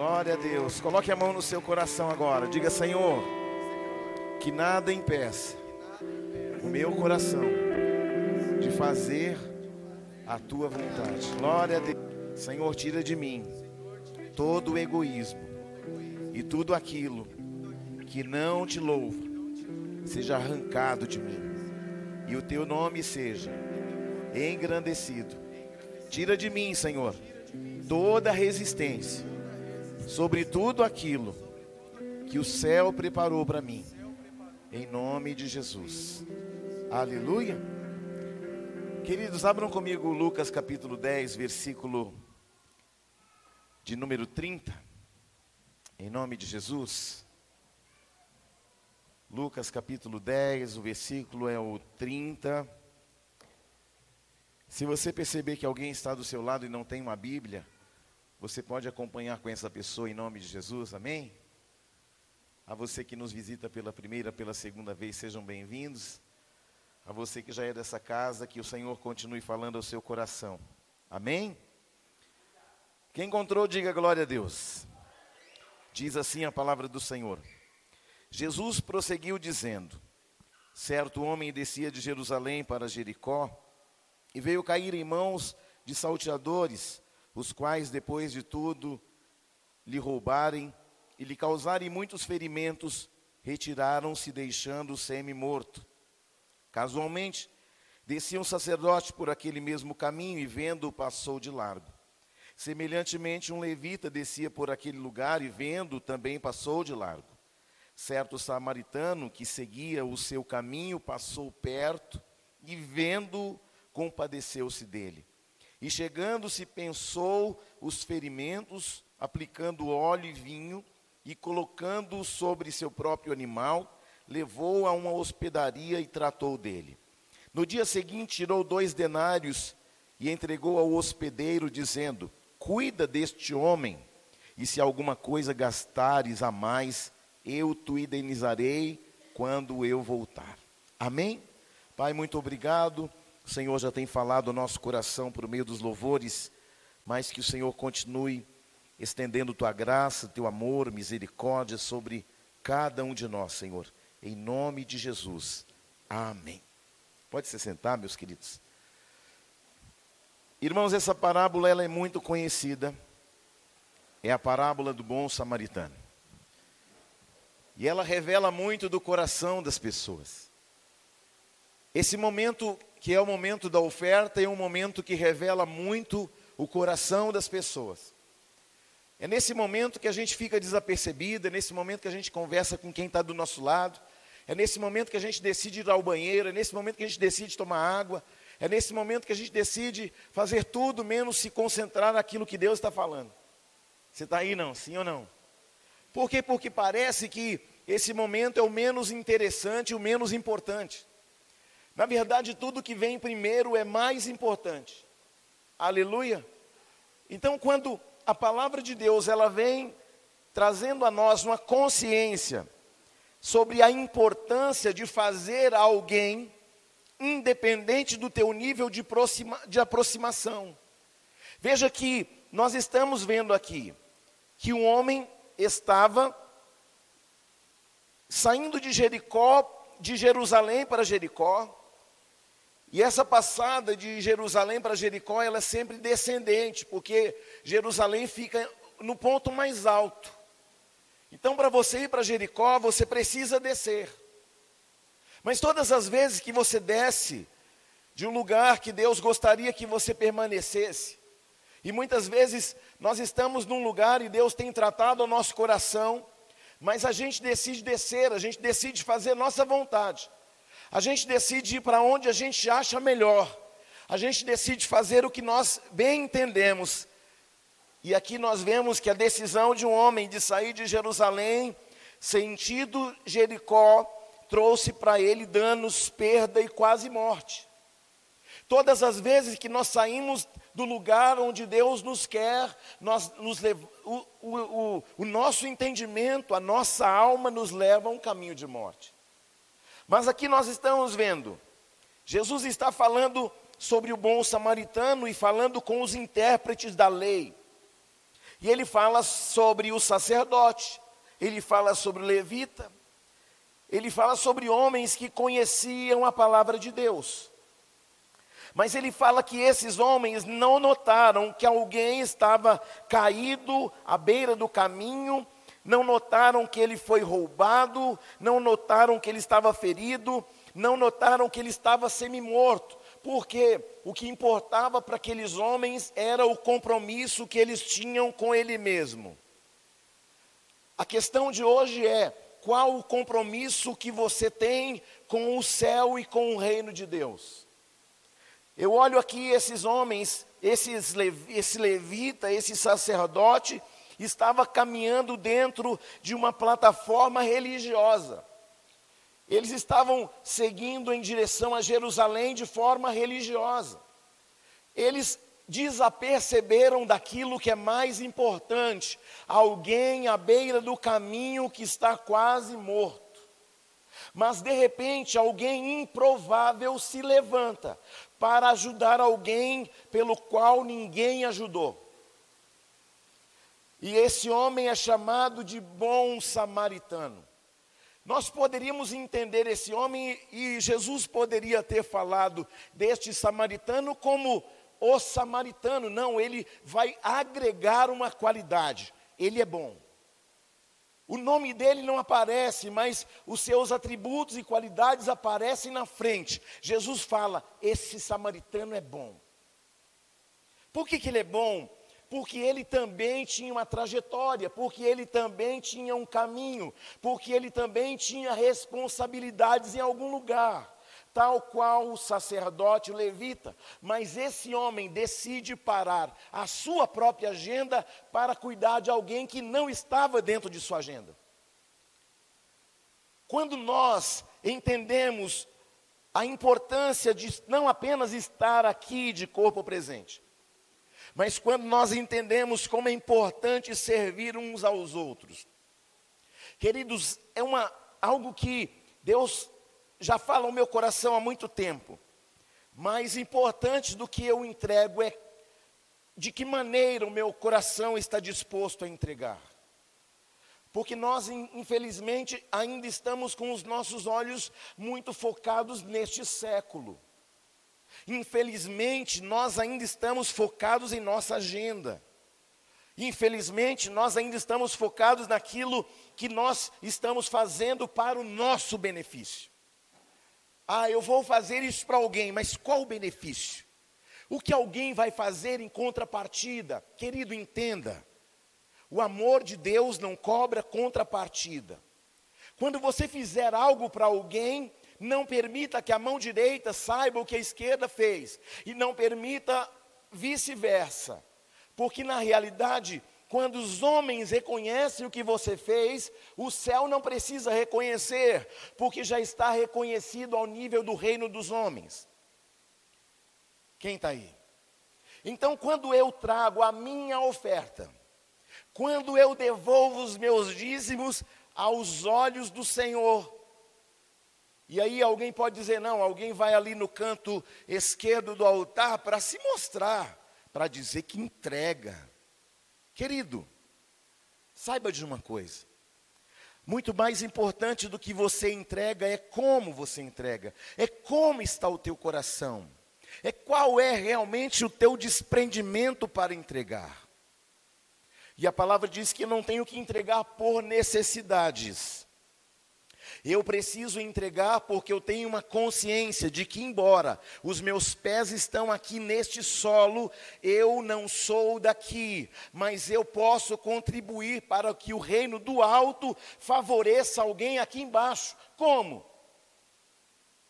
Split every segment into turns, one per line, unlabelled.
Glória a Deus. Coloque a mão no seu coração agora. Diga, Senhor, que nada impeça o meu coração de fazer a tua vontade. Glória a Deus. Senhor, tira de mim todo o egoísmo e tudo aquilo que não te louva seja arrancado de mim e o teu nome seja engrandecido. Tira de mim, Senhor, toda resistência sobre tudo aquilo que o céu preparou para mim. Em nome de Jesus. Aleluia. Queridos, abram comigo Lucas capítulo 10, versículo de número 30. Em nome de Jesus. Lucas capítulo 10, o versículo é o 30. Se você perceber que alguém está do seu lado e não tem uma Bíblia, você pode acompanhar com essa pessoa em nome de Jesus, amém? A você que nos visita pela primeira, pela segunda vez, sejam bem-vindos. A você que já é dessa casa, que o Senhor continue falando ao seu coração, amém? Quem encontrou, diga glória a Deus. Diz assim a palavra do Senhor. Jesus prosseguiu dizendo: Certo homem descia de Jerusalém para Jericó e veio cair em mãos de salteadores, os quais, depois de tudo, lhe roubarem e lhe causarem muitos ferimentos, retiraram-se, deixando-o semi-morto. Casualmente, descia um sacerdote por aquele mesmo caminho e, vendo-o, passou de largo. Semelhantemente, um levita descia por aquele lugar e, vendo, também passou de largo. Certo samaritano que seguia o seu caminho passou perto e, vendo, compadeceu-se dele. E chegando-se, pensou os ferimentos, aplicando óleo e vinho, e colocando-o sobre seu próprio animal, levou-o a uma hospedaria e tratou dele. No dia seguinte, tirou dois denários e entregou ao hospedeiro, dizendo: Cuida deste homem, e se alguma coisa gastares a mais, eu te indenizarei quando eu voltar. Amém? Pai, muito obrigado. O Senhor já tem falado ao nosso coração por meio dos louvores, mas que o Senhor continue estendendo tua graça, teu amor, misericórdia sobre cada um de nós, Senhor. Em nome de Jesus. Amém. Pode se sentar, meus queridos. Irmãos, essa parábola ela é muito conhecida. É a parábola do bom samaritano. E ela revela muito do coração das pessoas. Esse momento, que é o momento da oferta, é um momento que revela muito o coração das pessoas. É nesse momento que a gente fica desapercebido, é nesse momento que a gente conversa com quem está do nosso lado, é nesse momento que a gente decide ir ao banheiro, é nesse momento que a gente decide tomar água, é nesse momento que a gente decide fazer tudo menos se concentrar naquilo que Deus está falando. Você está aí não? Sim ou não? Por quê? Porque parece que esse momento é o menos interessante, o menos importante. Na verdade, tudo que vem primeiro é mais importante. Aleluia. Então, quando a palavra de Deus ela vem trazendo a nós uma consciência sobre a importância de fazer alguém independente do teu nível de, aproxima, de aproximação. Veja que nós estamos vendo aqui que um homem estava saindo de Jericó, de Jerusalém para Jericó, e essa passada de Jerusalém para Jericó, ela é sempre descendente, porque Jerusalém fica no ponto mais alto. Então, para você ir para Jericó, você precisa descer. Mas todas as vezes que você desce de um lugar que Deus gostaria que você permanecesse, e muitas vezes nós estamos num lugar e Deus tem tratado o nosso coração, mas a gente decide descer, a gente decide fazer nossa vontade. A gente decide ir para onde a gente acha melhor. A gente decide fazer o que nós bem entendemos. E aqui nós vemos que a decisão de um homem de sair de Jerusalém, sentido Jericó, trouxe para ele danos, perda e quase morte. Todas as vezes que nós saímos do lugar onde Deus nos quer, nós nos o, o, o, o nosso entendimento, a nossa alma nos leva a um caminho de morte. Mas aqui nós estamos vendo, Jesus está falando sobre o bom samaritano e falando com os intérpretes da lei. E ele fala sobre o sacerdote, ele fala sobre o levita, ele fala sobre homens que conheciam a palavra de Deus. Mas ele fala que esses homens não notaram que alguém estava caído à beira do caminho, não notaram que ele foi roubado, não notaram que ele estava ferido, não notaram que ele estava semi-morto, porque o que importava para aqueles homens era o compromisso que eles tinham com ele mesmo. A questão de hoje é: qual o compromisso que você tem com o céu e com o reino de Deus? Eu olho aqui esses homens, esses, esse levita, esse sacerdote, estava caminhando dentro de uma plataforma religiosa. Eles estavam seguindo em direção a Jerusalém de forma religiosa. Eles desaperceberam daquilo que é mais importante, alguém à beira do caminho que está quase morto. Mas de repente alguém improvável se levanta para ajudar alguém pelo qual ninguém ajudou. E esse homem é chamado de bom samaritano. Nós poderíamos entender esse homem e Jesus poderia ter falado deste samaritano como o samaritano. Não, ele vai agregar uma qualidade. Ele é bom. O nome dele não aparece, mas os seus atributos e qualidades aparecem na frente. Jesus fala: esse samaritano é bom. Por que, que ele é bom? Porque ele também tinha uma trajetória, porque ele também tinha um caminho, porque ele também tinha responsabilidades em algum lugar, tal qual o sacerdote o levita. Mas esse homem decide parar a sua própria agenda para cuidar de alguém que não estava dentro de sua agenda. Quando nós entendemos a importância de não apenas estar aqui de corpo presente, mas quando nós entendemos como é importante servir uns aos outros, queridos, é uma, algo que Deus já fala no meu coração há muito tempo. Mais importante do que eu entrego é de que maneira o meu coração está disposto a entregar. Porque nós, infelizmente, ainda estamos com os nossos olhos muito focados neste século. Infelizmente, nós ainda estamos focados em nossa agenda. Infelizmente, nós ainda estamos focados naquilo que nós estamos fazendo para o nosso benefício. Ah, eu vou fazer isso para alguém, mas qual o benefício? O que alguém vai fazer em contrapartida? Querido, entenda. O amor de Deus não cobra contrapartida. Quando você fizer algo para alguém, não permita que a mão direita saiba o que a esquerda fez. E não permita vice-versa. Porque na realidade, quando os homens reconhecem o que você fez, o céu não precisa reconhecer, porque já está reconhecido ao nível do reino dos homens. Quem está aí? Então, quando eu trago a minha oferta, quando eu devolvo os meus dízimos aos olhos do Senhor, e aí alguém pode dizer, não, alguém vai ali no canto esquerdo do altar para se mostrar, para dizer que entrega. Querido, saiba de uma coisa. Muito mais importante do que você entrega é como você entrega, é como está o teu coração, é qual é realmente o teu desprendimento para entregar. E a palavra diz que não tenho que entregar por necessidades, eu preciso entregar porque eu tenho uma consciência de que, embora os meus pés estão aqui neste solo, eu não sou daqui, mas eu posso contribuir para que o reino do alto favoreça alguém aqui embaixo. Como?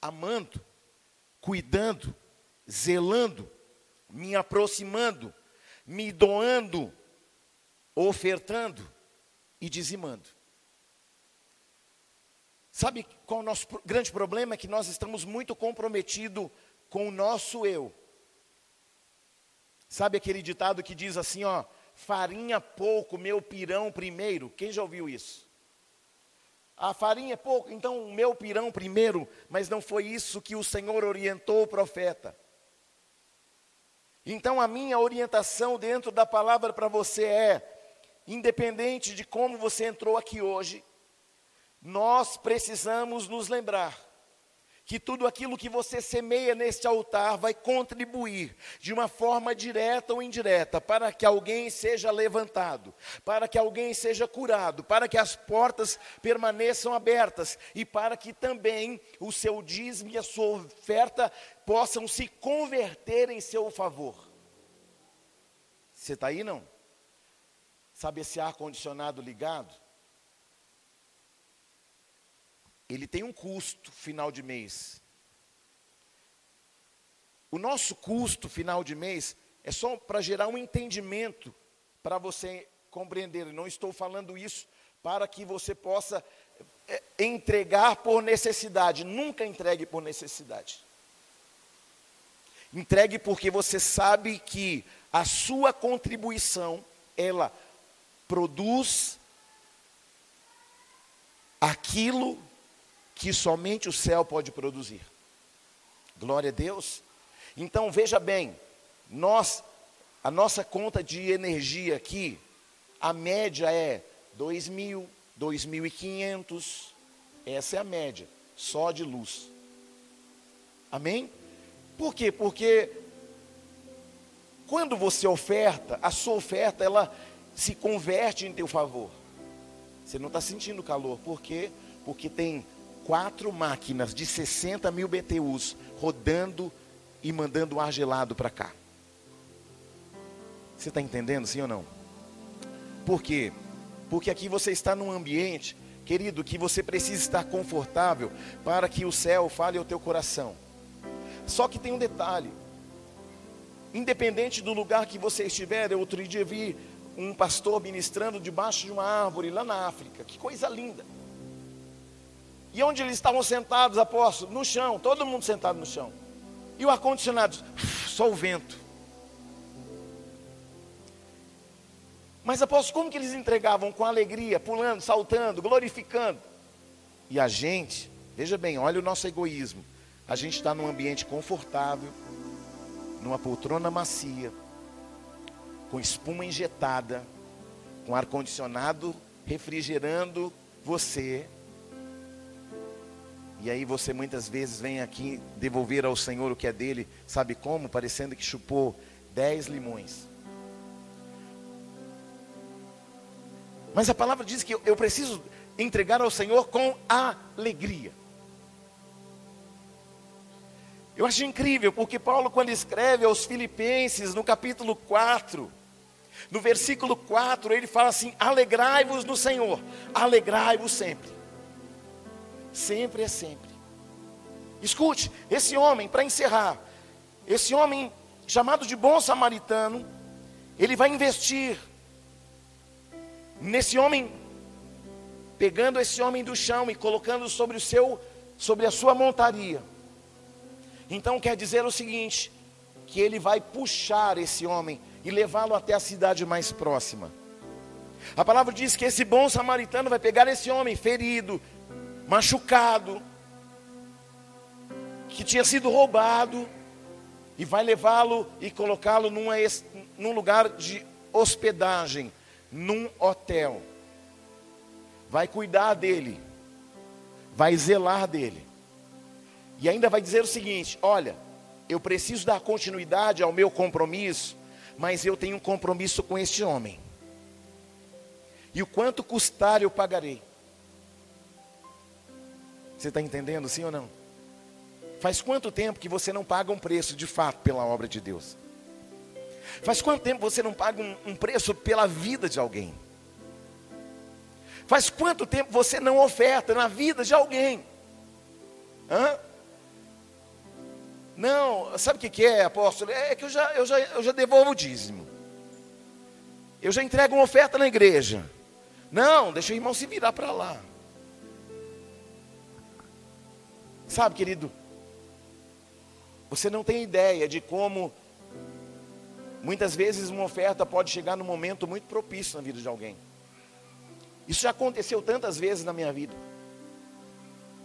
Amando, cuidando, zelando, me aproximando, me doando, ofertando e dizimando. Sabe qual é o nosso grande problema? É que nós estamos muito comprometidos com o nosso eu. Sabe aquele ditado que diz assim, ó, farinha pouco, meu pirão primeiro? Quem já ouviu isso? A farinha é pouco, então o meu pirão primeiro, mas não foi isso que o Senhor orientou o profeta. Então a minha orientação dentro da palavra para você é: independente de como você entrou aqui hoje, nós precisamos nos lembrar que tudo aquilo que você semeia neste altar vai contribuir de uma forma direta ou indireta para que alguém seja levantado, para que alguém seja curado, para que as portas permaneçam abertas e para que também o seu dízimo e a sua oferta possam se converter em seu favor. Você está aí não? Sabe esse ar-condicionado ligado? Ele tem um custo final de mês. O nosso custo final de mês é só para gerar um entendimento para você compreender. Não estou falando isso para que você possa é, entregar por necessidade. Nunca entregue por necessidade. Entregue porque você sabe que a sua contribuição, ela produz aquilo que somente o céu pode produzir. Glória a Deus. Então veja bem, nós a nossa conta de energia aqui, a média é 2.000, 2.500. Essa é a média, só de luz. Amém? Por quê? Porque quando você oferta, a sua oferta ela se converte em teu favor. Você não está sentindo calor, por quê? Porque tem quatro máquinas de 60 mil BTUs rodando e mandando ar gelado para cá. Você está entendendo, sim ou não? Por quê? Porque aqui você está num ambiente, querido, que você precisa estar confortável para que o céu fale ao teu coração. Só que tem um detalhe. Independente do lugar que você estiver, eu outro dia vi um pastor ministrando debaixo de uma árvore lá na África. Que coisa linda. E onde eles estavam sentados, apóstolo? No chão, todo mundo sentado no chão. E o ar-condicionado, só o vento. Mas apóstolo, como que eles entregavam? Com alegria, pulando, saltando, glorificando. E a gente, veja bem, olha o nosso egoísmo. A gente está num ambiente confortável, numa poltrona macia, com espuma injetada, com ar-condicionado refrigerando você, e aí você muitas vezes vem aqui devolver ao Senhor o que é dele, sabe como? Parecendo que chupou dez limões. Mas a palavra diz que eu preciso entregar ao Senhor com alegria. Eu acho incrível, porque Paulo, quando escreve aos Filipenses, no capítulo 4, no versículo 4, ele fala assim: Alegrai-vos no Senhor, alegrai-vos sempre sempre é sempre. Escute, esse homem, para encerrar, esse homem chamado de bom samaritano, ele vai investir nesse homem, pegando esse homem do chão e colocando sobre o seu, sobre a sua montaria. Então quer dizer o seguinte, que ele vai puxar esse homem e levá-lo até a cidade mais próxima. A palavra diz que esse bom samaritano vai pegar esse homem ferido, machucado, que tinha sido roubado, e vai levá-lo e colocá-lo num lugar de hospedagem, num hotel. Vai cuidar dele, vai zelar dele. E ainda vai dizer o seguinte: olha, eu preciso dar continuidade ao meu compromisso, mas eu tenho um compromisso com este homem. E o quanto custar eu pagarei. Você está entendendo, sim ou não? Faz quanto tempo que você não paga um preço de fato pela obra de Deus? Faz quanto tempo você não paga um, um preço pela vida de alguém? Faz quanto tempo você não oferta na vida de alguém? Hã? Não, sabe o que, que é, apóstolo? É que eu já, eu, já, eu já devolvo o dízimo. Eu já entrego uma oferta na igreja. Não, deixa o irmão se virar para lá. Sabe, querido, você não tem ideia de como muitas vezes uma oferta pode chegar num momento muito propício na vida de alguém. Isso já aconteceu tantas vezes na minha vida.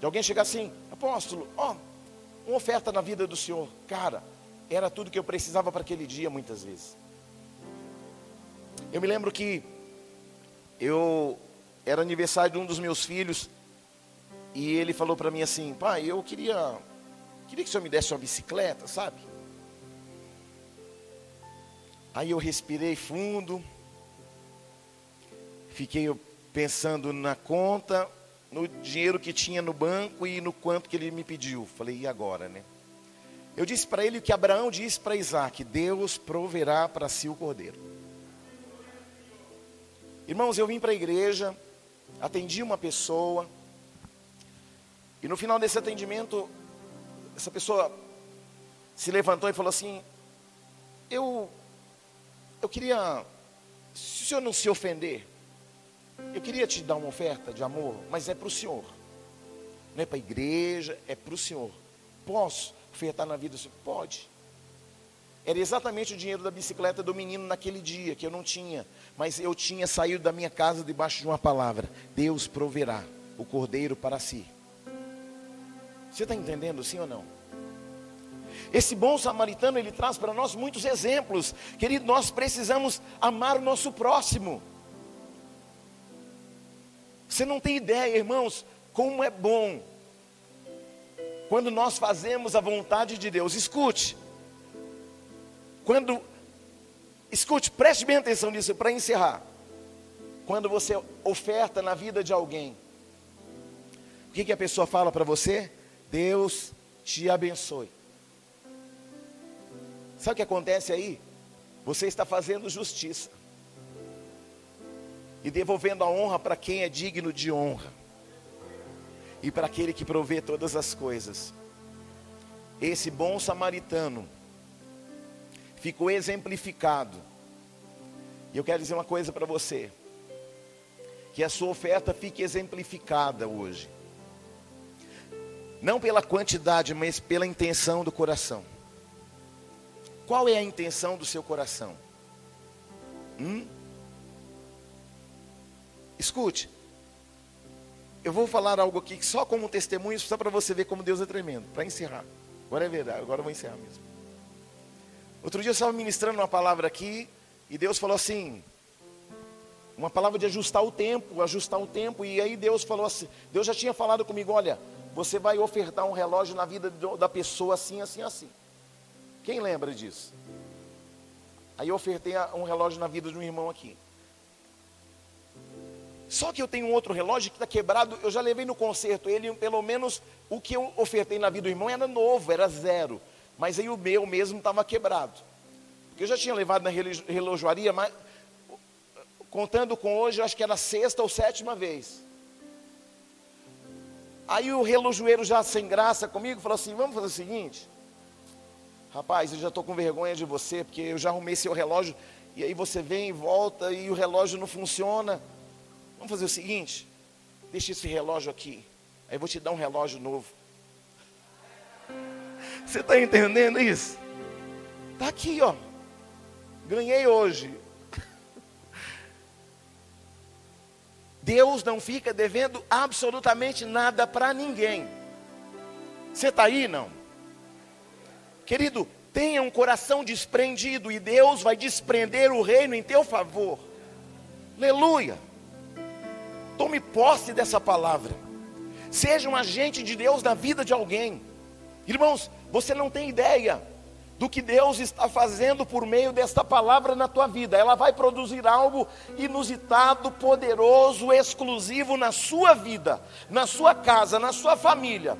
De alguém chegar assim, apóstolo, ó, uma oferta na vida do Senhor. Cara, era tudo que eu precisava para aquele dia muitas vezes. Eu me lembro que eu era aniversário de um dos meus filhos e ele falou para mim assim, pai, eu queria, queria que o senhor me desse uma bicicleta, sabe? Aí eu respirei fundo, fiquei pensando na conta, no dinheiro que tinha no banco e no quanto que ele me pediu. Falei, e agora, né? Eu disse para ele o que Abraão disse para Isaac: Deus proverá para si o cordeiro. Irmãos, eu vim para a igreja, atendi uma pessoa, e no final desse atendimento, essa pessoa se levantou e falou assim: Eu, eu queria, se o senhor não se ofender, eu queria te dar uma oferta de amor, mas é para o senhor, não é para a igreja, é para o senhor. Posso ofertar na vida do senhor? Pode. Era exatamente o dinheiro da bicicleta do menino naquele dia, que eu não tinha. Mas eu tinha saído da minha casa debaixo de uma palavra: Deus proverá o cordeiro para si. Você está entendendo, sim ou não? Esse bom samaritano, ele traz para nós muitos exemplos. Querido, nós precisamos amar o nosso próximo. Você não tem ideia, irmãos, como é bom quando nós fazemos a vontade de Deus. Escute, quando, escute, preste bem atenção nisso para encerrar. Quando você oferta na vida de alguém, o que, que a pessoa fala para você? Deus te abençoe. Sabe o que acontece aí? Você está fazendo justiça e devolvendo a honra para quem é digno de honra e para aquele que provê todas as coisas. Esse bom samaritano ficou exemplificado. E eu quero dizer uma coisa para você: que a sua oferta fique exemplificada hoje, não pela quantidade, mas pela intenção do coração. Qual é a intenção do seu coração? Hum? Escute, eu vou falar algo aqui só como testemunho, só para você ver como Deus é tremendo, para encerrar. Agora é verdade, agora eu vou encerrar mesmo. Outro dia eu estava ministrando uma palavra aqui e Deus falou assim, uma palavra de ajustar o tempo, ajustar o tempo, e aí Deus falou assim, Deus já tinha falado comigo, olha, você vai ofertar um relógio na vida da pessoa assim, assim, assim. Quem lembra disso? Aí eu ofertei um relógio na vida de um irmão aqui. Só que eu tenho um outro relógio que está quebrado, eu já levei no conserto. Ele, pelo menos, o que eu ofertei na vida do irmão era novo, era zero. Mas aí o meu mesmo estava quebrado. Porque eu já tinha levado na relojoaria, mas contando com hoje, acho que era a sexta ou sétima vez. Aí o relojoeiro já sem graça comigo, falou assim, vamos fazer o seguinte. Rapaz, eu já estou com vergonha de você, porque eu já arrumei seu relógio, e aí você vem e volta, e o relógio não funciona. Vamos fazer o seguinte, deixa esse relógio aqui, aí eu vou te dar um relógio novo. Você está entendendo isso? Está aqui, ó. Ganhei hoje. Deus não fica devendo absolutamente nada para ninguém. Você está aí, não? Querido, tenha um coração desprendido e Deus vai desprender o reino em teu favor. Aleluia. Tome posse dessa palavra. Seja um agente de Deus na vida de alguém. Irmãos, você não tem ideia do que Deus está fazendo por meio desta palavra na tua vida. Ela vai produzir algo inusitado, poderoso, exclusivo na sua vida, na sua casa, na sua família.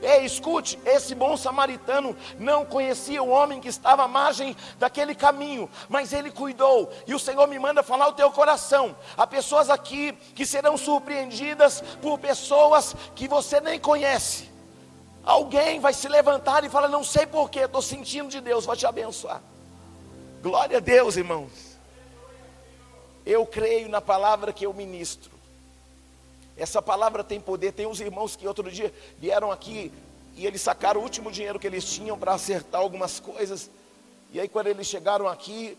Ei, escute, esse bom samaritano não conhecia o homem que estava à margem daquele caminho, mas ele cuidou, e o Senhor me manda falar o teu coração. Há pessoas aqui que serão surpreendidas por pessoas que você nem conhece Alguém vai se levantar e falar: Não sei porquê, estou sentindo de Deus, vai te abençoar. Glória a Deus, irmãos. Eu creio na palavra que eu ministro. Essa palavra tem poder. Tem uns irmãos que outro dia vieram aqui e eles sacaram o último dinheiro que eles tinham para acertar algumas coisas. E aí, quando eles chegaram aqui,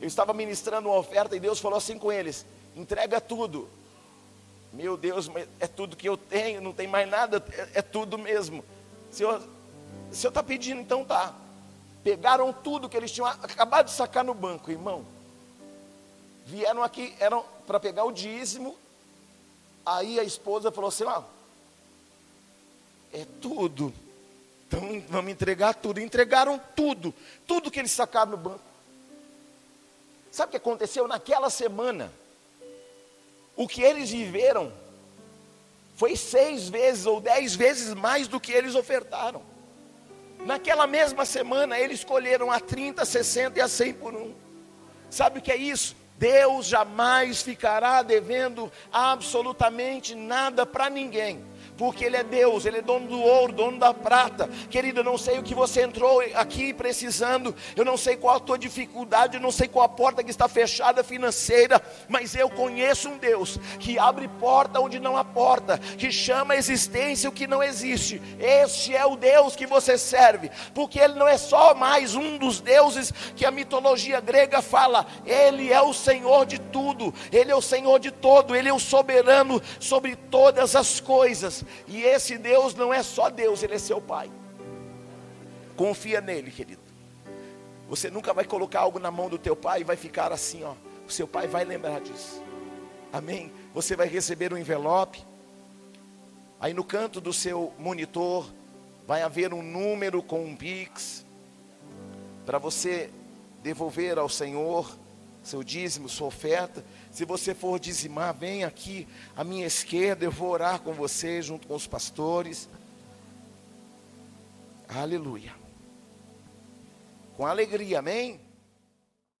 eu estava ministrando uma oferta e Deus falou assim com eles: entrega tudo. Meu Deus, é tudo que eu tenho, não tem mais nada, é, é tudo mesmo. O Senhor está pedindo, então tá. Pegaram tudo que eles tinham acabado de sacar no banco, irmão. Vieram aqui, eram para pegar o dízimo. Aí a esposa falou assim: ó, é tudo. Então vamos entregar tudo. Entregaram tudo, tudo que eles sacaram no banco. Sabe o que aconteceu naquela semana? O que eles viveram foi seis vezes ou dez vezes mais do que eles ofertaram. Naquela mesma semana, eles escolheram a 30, 60 e a 100 por um. Sabe o que é isso? Deus jamais ficará devendo absolutamente nada para ninguém porque Ele é Deus, Ele é dono do ouro, dono da prata. Querido, eu não sei o que você entrou aqui precisando, eu não sei qual a tua dificuldade, eu não sei qual a porta que está fechada financeira, mas eu conheço um Deus que abre porta onde não há porta, que chama a existência o que não existe. Este é o Deus que você serve, porque Ele não é só mais um dos deuses que a mitologia grega fala, Ele é o Senhor de tudo, Ele é o Senhor de todo, Ele é o soberano sobre todas as coisas. E esse Deus não é só Deus, Ele é seu Pai. Confia nele, querido. Você nunca vai colocar algo na mão do teu pai e vai ficar assim, ó. O seu pai vai lembrar disso. Amém? Você vai receber um envelope. Aí no canto do seu monitor vai haver um número com um Pix para você devolver ao Senhor seu dízimo, sua oferta. Se você for dizimar, vem aqui à minha esquerda, eu vou orar com você junto com os pastores. Aleluia. Com alegria, amém?